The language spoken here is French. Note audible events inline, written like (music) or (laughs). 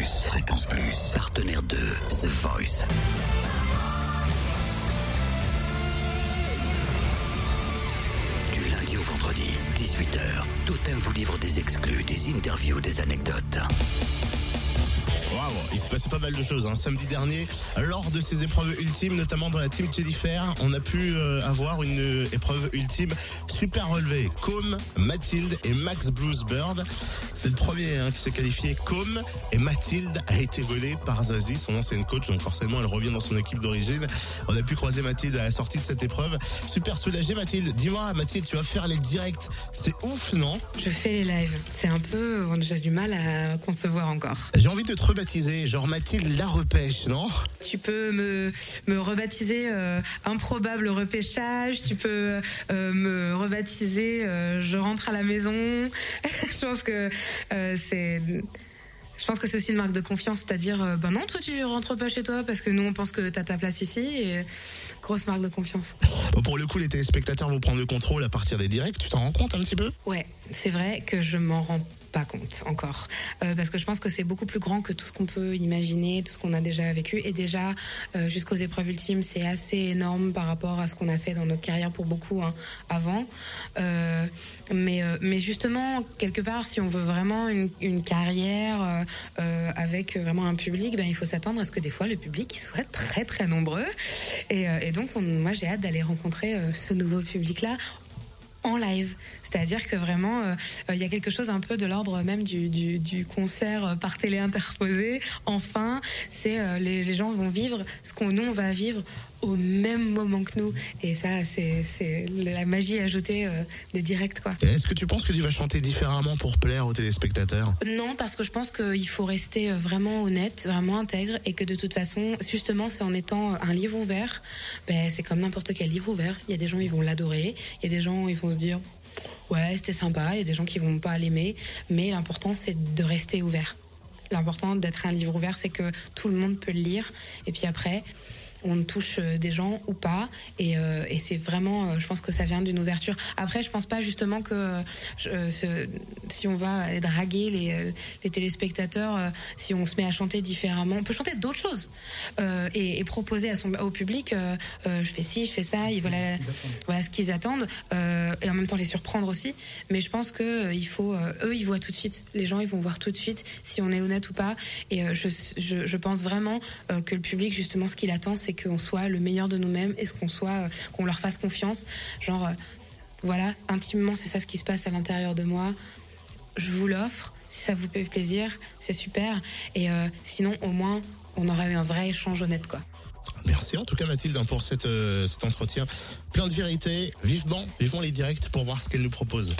Fréquence Plus, partenaire de The Voice. Du lundi au vendredi, 18h, Totem vous livre des exclus, des interviews, des anecdotes. Waouh, il s'est passé pas mal de choses. Hein. Samedi dernier, lors de ces épreuves ultimes, notamment dans la team Jennifer, on a pu euh, avoir une euh, épreuve ultime super relevée. Com, Mathilde et Max Bluesbird. C'est le premier hein, qui s'est qualifié. Com et Mathilde a été volée par Zazie, son ancienne coach, donc forcément elle revient dans son équipe d'origine. On a pu croiser Mathilde à la sortie de cette épreuve. Super soulagée Mathilde. Dis-moi Mathilde, tu vas faire les directs. C'est ouf, non? Je fais les lives. C'est un peu, j'ai du mal à concevoir encore. J'ai envie de te rebaptiser, genre Mathilde la repêche, non? Tu peux me, me rebaptiser euh, improbable repêchage, tu peux euh, me rebaptiser euh, je rentre à la maison. (laughs) je pense que c'est je pense que c'est aussi une marque de confiance, c'est-à-dire, euh, ben non, toi tu rentres pas chez toi parce que nous on pense que t'as ta place ici et grosse marque de confiance. Bon, Pour le coup, les téléspectateurs vont prendre le contrôle à partir des directs. Tu t'en rends compte un petit peu? Ouais, c'est vrai que je m'en rends pas compte encore. Euh, parce que je pense que c'est beaucoup plus grand que tout ce qu'on peut imaginer, tout ce qu'on a déjà vécu. Et déjà euh, jusqu'aux épreuves ultimes, c'est assez énorme par rapport à ce qu'on a fait dans notre carrière pour beaucoup hein, avant. Euh, mais mais justement quelque part, si on veut vraiment une, carrière avec vraiment un public, ben il faut s'attendre à ce que des fois le public soit très très nombreux. Et, et donc on- moi j'ai hâte d'aller rencontrer ce nouveau public là en live. C'est-à-dire que vraiment, euh, euh, il y a quelque chose un peu de l'ordre même du, du, du concert euh, par télé interposé. Enfin, c'est euh, les, les gens vont vivre ce qu'on nous on va vivre au même moment que nous. Et ça, c'est la magie ajoutée euh, des directs, quoi. Est-ce que tu penses que tu vas chanter différemment pour plaire aux téléspectateurs? Non, parce que je pense qu'il faut rester vraiment honnête, vraiment intègre, et que de toute façon, justement, c'est en étant un livre ouvert, ben, c'est comme n'importe quel livre ouvert. Il y a des gens, ils vont l'adorer, il y a des gens, ils vont se dire, ouais, c'était sympa, il y a des gens qui vont pas l'aimer, mais l'important, c'est de rester ouvert. L'important d'être un livre ouvert, c'est que tout le monde peut le lire, et puis après, on touche euh, des gens ou pas. Et, euh, c'est vraiment euh, je pense que ça vient d'une ouverture. Après je pense pas justement que si on va draguer les, téléspectateurs si on se met à chanter différemment on peut chanter d'autres choses et, proposer à son au public je fais ci je fais ça et voilà ce qu'ils attendent et en même temps les surprendre aussi. Mais je pense que il faut eux ils voient tout de suite. Les gens ils vont voir tout de suite si on est honnête ou pas. Et je, je, pense vraiment que le public justement ce qu'il attend c'est qu'on soit le meilleur de nous-mêmes et qu'on soit euh, qu'on leur fasse confiance. Genre euh, voilà intimement c'est ça ce qui se passe à l'intérieur de moi. Je vous l'offre si ça vous fait plaisir c'est super. Et euh, sinon au moins on aura eu un vrai échange honnête quoi. Merci en tout cas Mathilde hein, pour cette, cet entretien. Plein de vérité. Vivement, vivement les directs pour voir ce qu'elle nous propose.